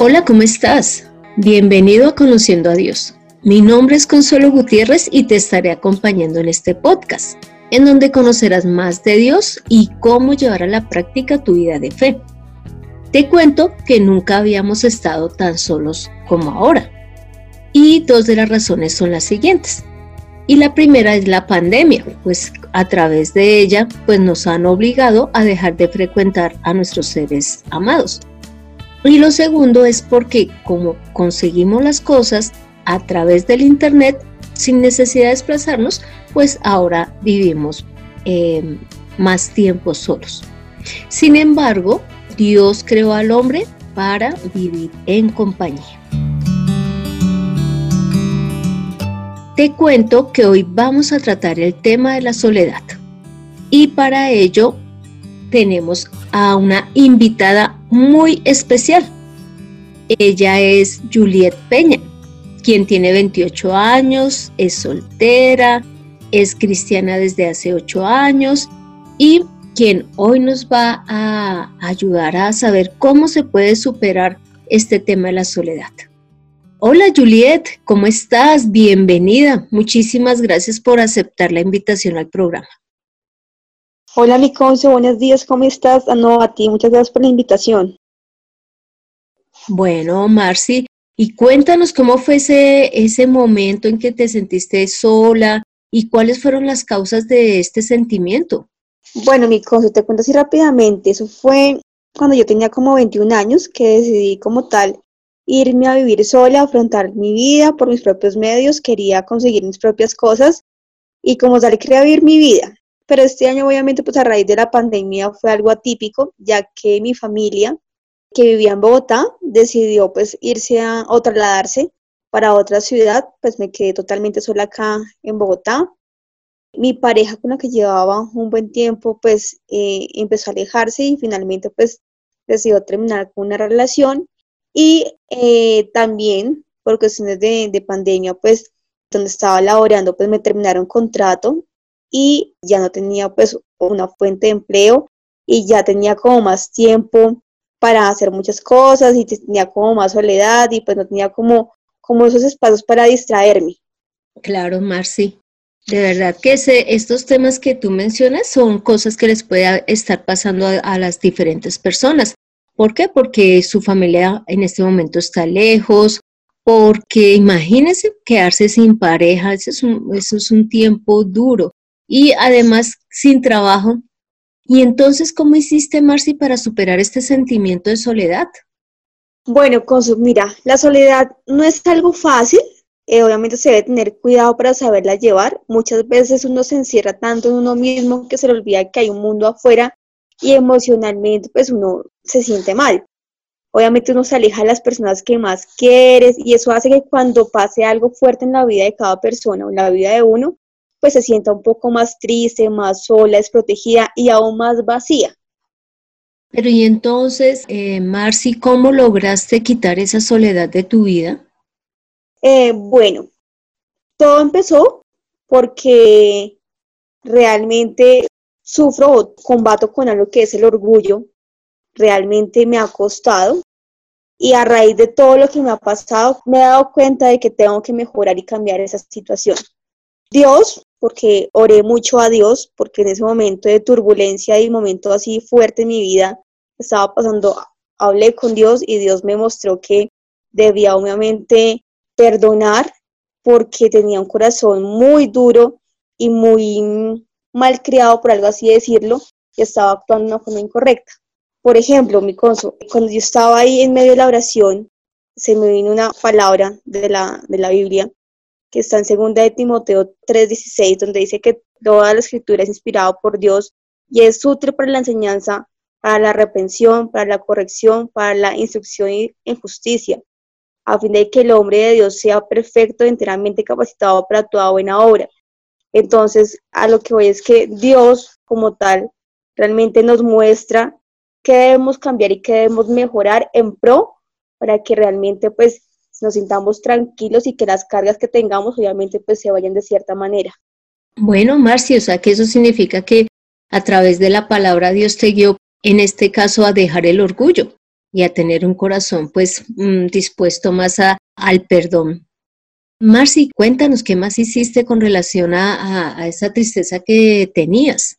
Hola, ¿cómo estás? Bienvenido a Conociendo a Dios. Mi nombre es Consuelo Gutiérrez y te estaré acompañando en este podcast, en donde conocerás más de Dios y cómo llevar a la práctica tu vida de fe. Te cuento que nunca habíamos estado tan solos como ahora. Y dos de las razones son las siguientes. Y la primera es la pandemia, pues a través de ella pues nos han obligado a dejar de frecuentar a nuestros seres amados. Y lo segundo es porque como conseguimos las cosas a través del Internet sin necesidad de desplazarnos, pues ahora vivimos eh, más tiempo solos. Sin embargo, Dios creó al hombre para vivir en compañía. Te cuento que hoy vamos a tratar el tema de la soledad y para ello tenemos a una invitada muy especial. Ella es Juliet Peña, quien tiene 28 años, es soltera, es cristiana desde hace 8 años y quien hoy nos va a ayudar a saber cómo se puede superar este tema de la soledad. Hola Juliet, ¿cómo estás? Bienvenida. Muchísimas gracias por aceptar la invitación al programa. Hola, mi buenos días, ¿cómo estás? Ah, no, a ti, muchas gracias por la invitación. Bueno, Marci, y cuéntanos cómo fue ese, ese momento en que te sentiste sola y cuáles fueron las causas de este sentimiento. Bueno, mi cosa, te cuento así rápidamente. Eso fue cuando yo tenía como 21 años que decidí como tal irme a vivir sola, afrontar mi vida por mis propios medios, quería conseguir mis propias cosas y como tal quería vivir mi vida pero este año obviamente pues a raíz de la pandemia fue algo atípico, ya que mi familia que vivía en Bogotá decidió pues irse a, o trasladarse para otra ciudad, pues me quedé totalmente sola acá en Bogotá. Mi pareja con la que llevaba un buen tiempo pues eh, empezó a alejarse y finalmente pues decidió terminar con una relación y eh, también por cuestiones de, de pandemia pues donde estaba laborando pues me terminaron contrato y ya no tenía pues una fuente de empleo y ya tenía como más tiempo para hacer muchas cosas y tenía como más soledad y pues no tenía como, como esos espacios para distraerme. Claro, Marci. De verdad que estos temas que tú mencionas son cosas que les puede estar pasando a, las diferentes personas. ¿Por qué? Porque su familia en este momento está lejos, porque imagínense quedarse sin pareja, eso es eso es un tiempo duro y además sin trabajo. ¿Y entonces cómo hiciste, Marci, para superar este sentimiento de soledad? Bueno, Consu, mira, la soledad no es algo fácil, eh, obviamente se debe tener cuidado para saberla llevar. Muchas veces uno se encierra tanto en uno mismo que se le olvida que hay un mundo afuera y emocionalmente pues uno se siente mal. Obviamente uno se aleja de las personas que más quieres y eso hace que cuando pase algo fuerte en la vida de cada persona o en la vida de uno, pues se sienta un poco más triste, más sola, desprotegida y aún más vacía. Pero y entonces, eh, Marci, ¿cómo lograste quitar esa soledad de tu vida? Eh, bueno, todo empezó porque realmente sufro o combato con algo que es el orgullo. Realmente me ha costado y a raíz de todo lo que me ha pasado me he dado cuenta de que tengo que mejorar y cambiar esa situación. Dios porque oré mucho a Dios, porque en ese momento de turbulencia y momento así fuerte en mi vida estaba pasando, hablé con Dios y Dios me mostró que debía obviamente perdonar porque tenía un corazón muy duro y muy mal criado, por algo así decirlo, y estaba actuando de una forma incorrecta. Por ejemplo, mi conso, cuando yo estaba ahí en medio de la oración, se me vino una palabra de la, de la Biblia que está en 2 de Timoteo 3:16, donde dice que toda la escritura es inspirada por Dios y es útil para la enseñanza, para la reprensión, para la corrección, para la instrucción en justicia, a fin de que el hombre de Dios sea perfecto, enteramente capacitado para toda buena obra. Entonces, a lo que voy es que Dios como tal realmente nos muestra qué debemos cambiar y qué debemos mejorar en pro para que realmente pues nos sintamos tranquilos y que las cargas que tengamos obviamente pues se vayan de cierta manera. Bueno, Marcia, o sea que eso significa que a través de la palabra Dios te guió en este caso a dejar el orgullo. y a tener un corazón pues mm, dispuesto más a, al perdón. Marci, cuéntanos qué más hiciste con relación a, esa tristeza que tenías.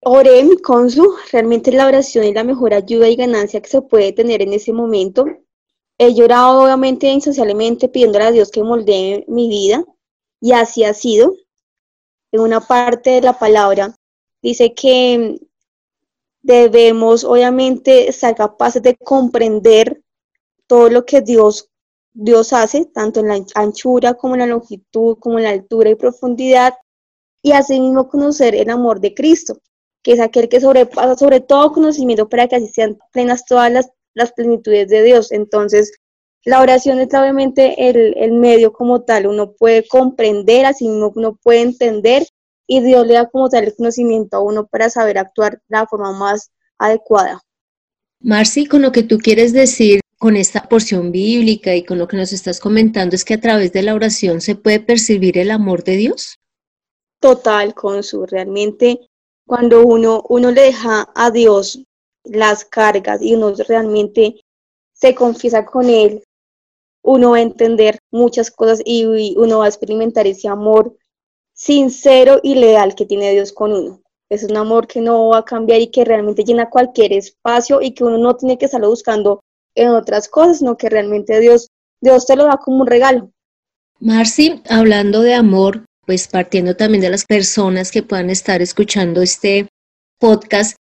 Oré mi consu, realmente la oración es la mejor ayuda y ganancia que se puede tener en ese momento. He llorado obviamente insociablemente pidiéndole a Dios que moldee mi vida y así ha sido. En una parte de la palabra dice que debemos obviamente ser capaces de comprender todo lo que Dios Dios hace, tanto en la anchura como en la longitud, como en la altura y profundidad, y asimismo conocer el amor de Cristo, que es aquel que sobrepasa sobre todo conocimiento para que así sean plenas todas las, las plenitudes de Dios. Entonces, la oración es obviamente el, el, medio como tal, uno puede comprender, así mismo uno puede entender, y Dios le da como tal el conocimiento a uno para saber actuar de la forma más adecuada. Marci, con lo que tú quieres decir con esta porción bíblica y con lo que nos estás comentando es que a través de la oración se puede percibir el amor de Dios. Total, Consu. Realmente, cuando uno, uno le deja a Dios las cargas y uno realmente se confiesa con Él, uno va a entender muchas cosas y uno va a experimentar ese amor sincero y leal que tiene Dios con uno. Es un amor que no va a cambiar y que realmente llena cualquier espacio y que uno no tiene que estarlo buscando en otras cosas, sino que realmente Dios, Dios te lo da como un regalo. Marci, hablando de amor, pues partiendo también de las personas que puedan estar escuchando este podcast,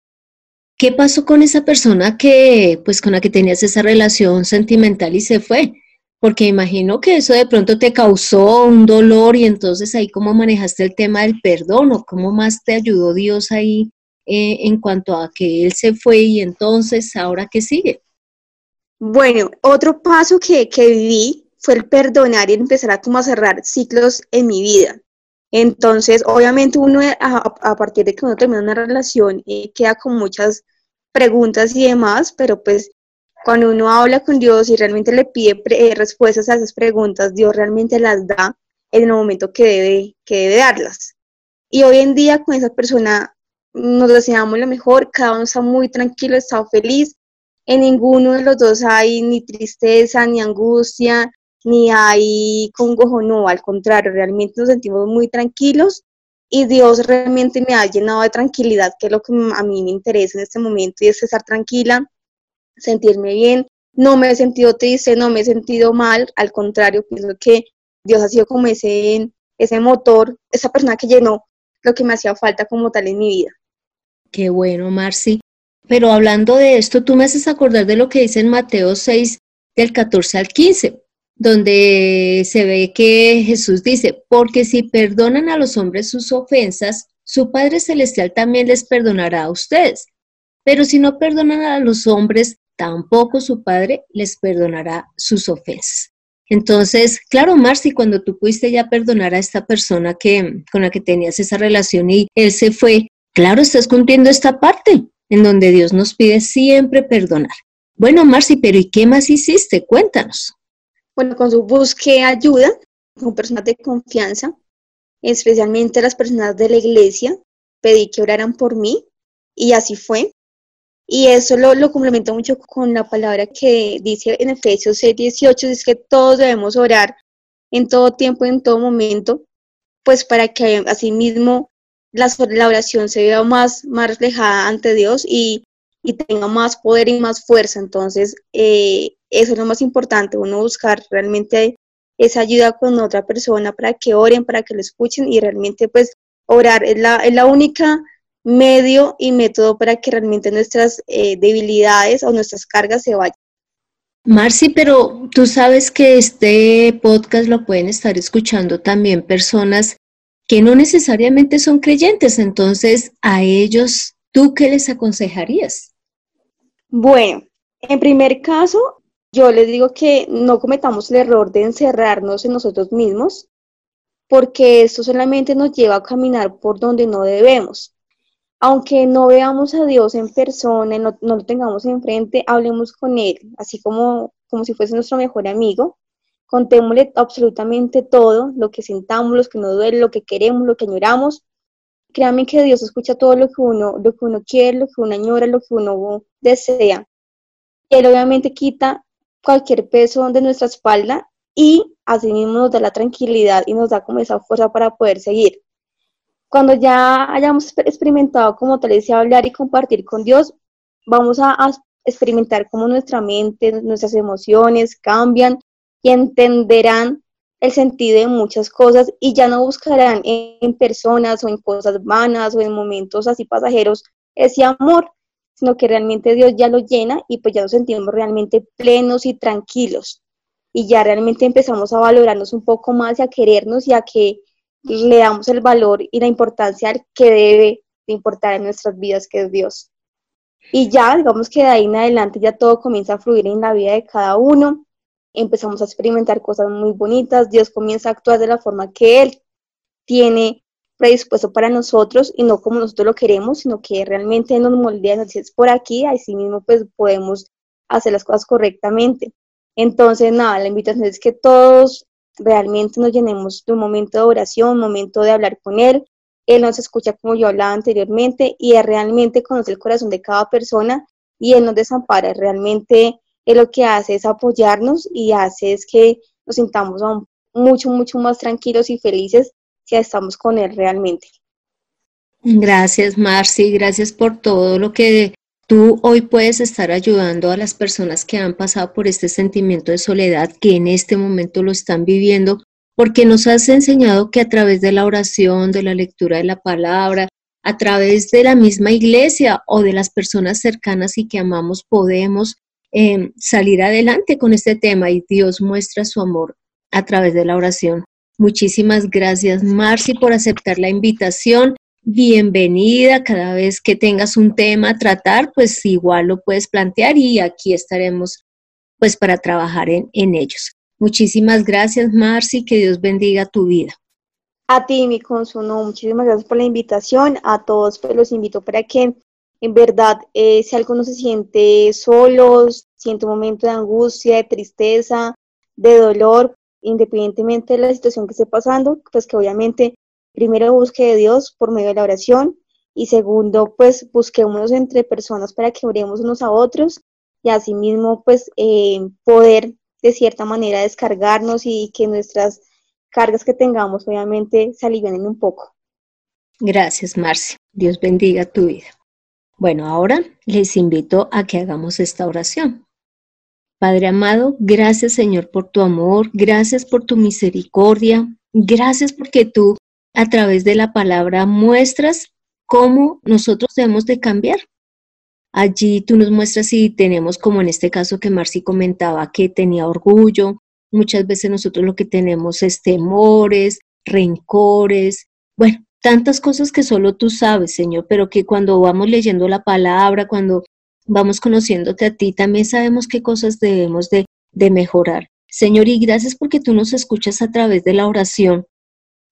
¿qué pasó con esa persona que, pues con la que tenías esa relación sentimental y se fue? Porque imagino que eso de pronto te causó un dolor y entonces ahí cómo manejaste el tema del perdón o cómo más te ayudó Dios ahí eh, en cuanto a que él se fue y entonces ahora qué sigue. Bueno, otro paso que, que viví fue el perdonar y empezar a como cerrar ciclos en mi vida. Entonces, obviamente uno a, partir de que uno termina una relación eh, queda con muchas preguntas y demás, pero pues cuando uno habla con Dios y realmente le pide eh, respuestas a esas preguntas, Dios realmente las da en el momento que debe, que debe darlas. Y hoy en día con esa persona nos deseamos lo mejor, cada uno está muy tranquilo, está feliz, en ninguno de los dos hay ni tristeza, ni angustia, ni hay congojo, no, al contrario, realmente nos sentimos muy tranquilos y Dios realmente me ha llenado de tranquilidad, que es lo que a mí me interesa en este momento y es estar tranquila, sentirme bien. No me he sentido triste, no me he sentido mal, al contrario, pienso que Dios ha sido como ese, ese motor, esa persona que llenó lo que me hacía falta como tal en mi vida. Qué bueno, Marci. Pero hablando de esto, tú me haces acordar de lo que dice en Mateo 6, del 14 al 15, donde se ve que Jesús dice, porque si perdonan a los hombres sus ofensas, su Padre Celestial también les perdonará a ustedes. Pero si no perdonan a los hombres, tampoco su Padre les perdonará sus ofensas. Entonces, claro, Marci, cuando tú pudiste ya perdonar a esta persona que, con la que tenías esa relación y él se fue, claro, estás cumpliendo esta parte, en donde Dios nos pide siempre perdonar. Bueno, Marci, pero ¿y qué más hiciste? Cuéntanos. Bueno, con su ayuda con personas de confianza, especialmente las personas de la iglesia, pedí que oraran por mí y así fue. Y eso lo, lo complemento mucho con la palabra que dice en Efesios 6, 18, dice que todos debemos orar en todo tiempo, en todo momento, pues para que asimismo la, la oración se vea más, más reflejada ante Dios y, tenga más poder y más fuerza. Entonces, eh, eso es lo más importante, uno buscar realmente esa ayuda con otra persona para que oren, para que lo escuchen y realmente pues orar es la, es la única medio y método para que realmente nuestras eh, debilidades o nuestras cargas se vayan. Marci, pero tú sabes que este podcast lo pueden estar escuchando también personas que no necesariamente son creyentes. Entonces, a ellos, ¿tú qué les aconsejarías? Bueno, en primer caso, yo les digo que no cometamos el error de encerrarnos en nosotros mismos, porque esto solamente nos lleva a caminar por donde no debemos. Aunque no veamos a Dios en persona, no, lo tengamos enfrente, hablemos con Él, así como, como si fuese nuestro mejor amigo, contémosle absolutamente todo, lo que sintamos, lo que nos duele, lo que queremos, lo que añoramos. Créanme que Dios escucha todo lo que uno, lo que uno quiere, lo que uno añora, lo que uno desea. Él obviamente quita cualquier peso de nuestra espalda y asimismo nos da la tranquilidad y nos da como esa fuerza para poder seguir. Cuando ya hayamos experimentado como tal ese hablar y compartir con Dios, vamos a, experimentar cómo nuestra mente, nuestras emociones cambian y entenderán el sentido de muchas cosas y ya no buscarán en, personas o en cosas vanas o en momentos así pasajeros ese amor, sino que realmente Dios ya lo llena y pues ya nos sentimos realmente plenos y tranquilos. Y ya realmente empezamos a valorarnos un poco más y a querernos y a que le damos el valor y la importancia que debe de importar en nuestras vidas, que es Dios. Y ya, digamos que de ahí en adelante ya todo comienza a fluir en la vida de cada uno, empezamos a experimentar cosas muy bonitas, Dios comienza a actuar de la forma que Él tiene predispuesto para nosotros y no como nosotros lo queremos, sino que realmente nos moldea, dice, es por aquí, así mismo pues podemos hacer las cosas correctamente. Entonces, nada, la invitación es que todos realmente nos llenemos de un momento de oración, un momento de hablar con Él. Él nos escucha como yo hablaba anteriormente y realmente conoce el corazón de cada persona y Él nos desampara. Realmente Él lo que hace es apoyarnos y hace es que nos sintamos mucho, mucho más tranquilos y felices si estamos con Él realmente. Gracias, Marci. Gracias por todo lo que Tú hoy puedes estar ayudando a las personas que han pasado por este sentimiento de soledad, que en este momento lo están viviendo, porque nos has enseñado que a través de la oración, de la lectura de la palabra, a través de la misma iglesia o de las personas cercanas y que amamos, podemos em, salir adelante con este tema y Dios muestra su amor a través de la oración. Muchísimas gracias, Marci, por aceptar la invitación bienvenida. Cada vez que tengas un tema a tratar, pues igual lo puedes plantear y aquí estaremos pues para trabajar en, ellos. Muchísimas gracias, Marci, que Dios bendiga tu vida. A ti, mi consumo, muchísimas gracias por la invitación. A todos, pues los invito para que en verdad, eh, si alguno se siente solo, siente un momento de angustia, de tristeza, de dolor, independientemente de la situación que esté pasando, pues que obviamente primero busque de Dios por medio de la oración y segundo, pues busquémonos entre personas para que oremos unos a otros y asimismo, pues eh, poder de cierta manera descargarnos y que nuestras cargas que tengamos obviamente se alivianen un poco. Gracias, Marcia. Dios bendiga tu vida. Bueno, ahora les invito a que hagamos esta oración. Padre amado, gracias Señor por tu amor, gracias por tu misericordia, gracias porque tú a través de la palabra muestras cómo nosotros debemos de cambiar. Allí tú nos muestras si tenemos, como en este caso que Marci comentaba, que tenía orgullo. Muchas veces nosotros lo que tenemos es temores, rencores, bueno, tantas cosas que solo tú sabes, Señor, pero que cuando vamos leyendo la palabra, cuando vamos conociéndote a ti, también sabemos qué cosas debemos de, de mejorar. Señor, y gracias porque tú nos escuchas a través de la oración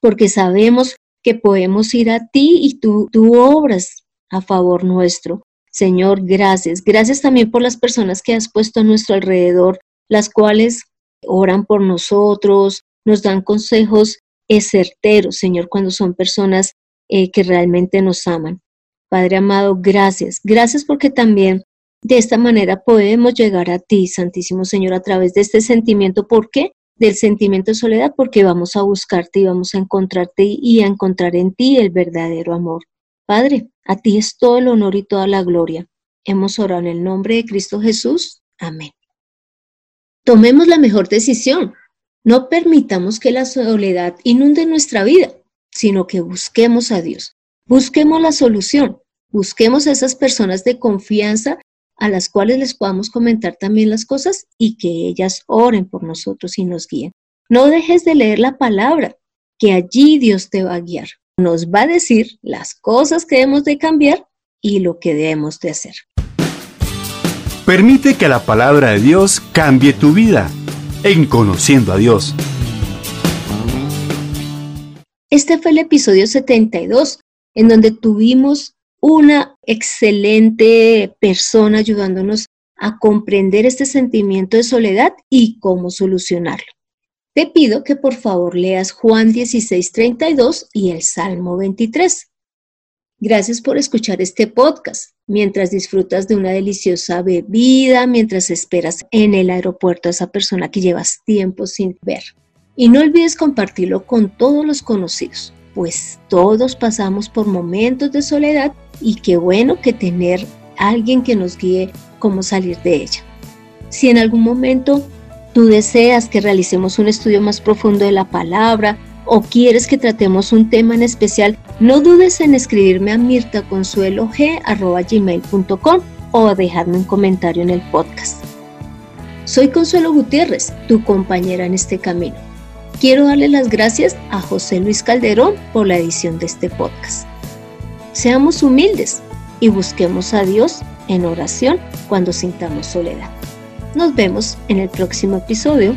porque sabemos que podemos ir a ti y tú, tú obras a favor nuestro. Señor, gracias. Gracias también por las personas que has puesto a nuestro alrededor, las cuales oran por nosotros, nos dan consejos certeros, Señor, cuando son personas eh, que realmente nos aman. Padre amado, gracias. Gracias porque también de esta manera podemos llegar a ti, Santísimo Señor, a través de este sentimiento. ¿Por qué? del sentimiento de soledad porque vamos a buscarte y vamos a encontrarte y a encontrar en ti el verdadero amor. Padre, a ti es todo el honor y toda la gloria. Hemos orado en el nombre de Cristo Jesús. Amén. Tomemos la mejor decisión. No permitamos que la soledad inunde nuestra vida, sino que busquemos a Dios. Busquemos la solución. Busquemos a esas personas de confianza a las cuales les podamos comentar también las cosas y que ellas oren por nosotros y nos guíen. No dejes de leer la palabra, que allí Dios te va a guiar. Nos va a decir las cosas que debemos de cambiar y lo que debemos de hacer. Permite que la palabra de Dios cambie tu vida en conociendo a Dios. Este fue el episodio 72, en donde tuvimos una excelente persona ayudándonos a comprender este sentimiento de soledad y cómo solucionarlo. Te pido que por favor leas Juan 16:32 y el Salmo 23. Gracias por escuchar este podcast. mientras disfrutas de una deliciosa bebida, mientras esperas en el aeropuerto a esa persona que llevas tiempo sin ver. Y no olvides compartirlo con todos los conocidos, pues todos pasamos por momentos de soledad y qué bueno que tener alguien que nos guíe cómo salir de ella. Si en algún momento tú deseas que realicemos un estudio más profundo de la palabra o quieres que tratemos un tema en especial, no dudes en escribirme a mirtaconsuelog.gmail.com o dejarme un comentario en el podcast. Soy Consuelo Gutiérrez, tu compañera en este camino. Quiero darle las gracias a José Luis Calderón por la edición de este podcast. Seamos humildes y busquemos a Dios en oración cuando sintamos soledad. Nos vemos en el próximo episodio